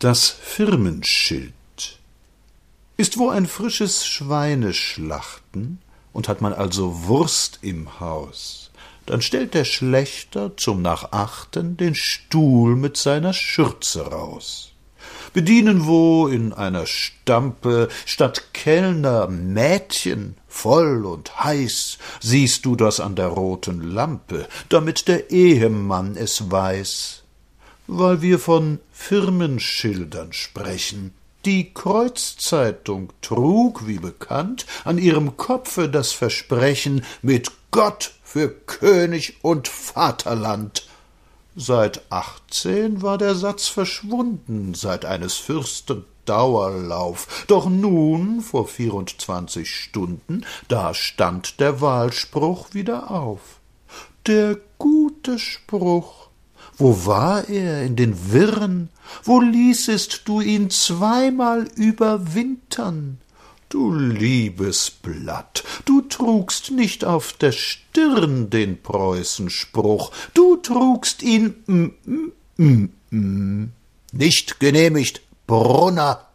Das Firmenschild. Ist wo ein frisches Schweineschlachten, und hat man also Wurst im Haus, dann stellt der Schlächter zum Nachachten den Stuhl mit seiner Schürze raus. Bedienen wo in einer Stampe statt Kellner Mädchen, voll und heiß, siehst du das an der roten Lampe, damit der Ehemann es weiß weil wir von Firmenschildern sprechen. Die Kreuzzeitung trug, wie bekannt, an ihrem Kopfe das Versprechen mit Gott für König und Vaterland. Seit achtzehn war der Satz verschwunden, seit eines Fürsten Dauerlauf. Doch nun, vor vierundzwanzig Stunden, da stand der Wahlspruch wieder auf. Der gute Spruch, wo war er in den Wirren? Wo ließest du ihn zweimal überwintern? Du liebes Blatt, du trugst nicht auf der Stirn den Preußenspruch, du trugst ihn mm, mm, mm, mm. nicht genehmigt, Brunner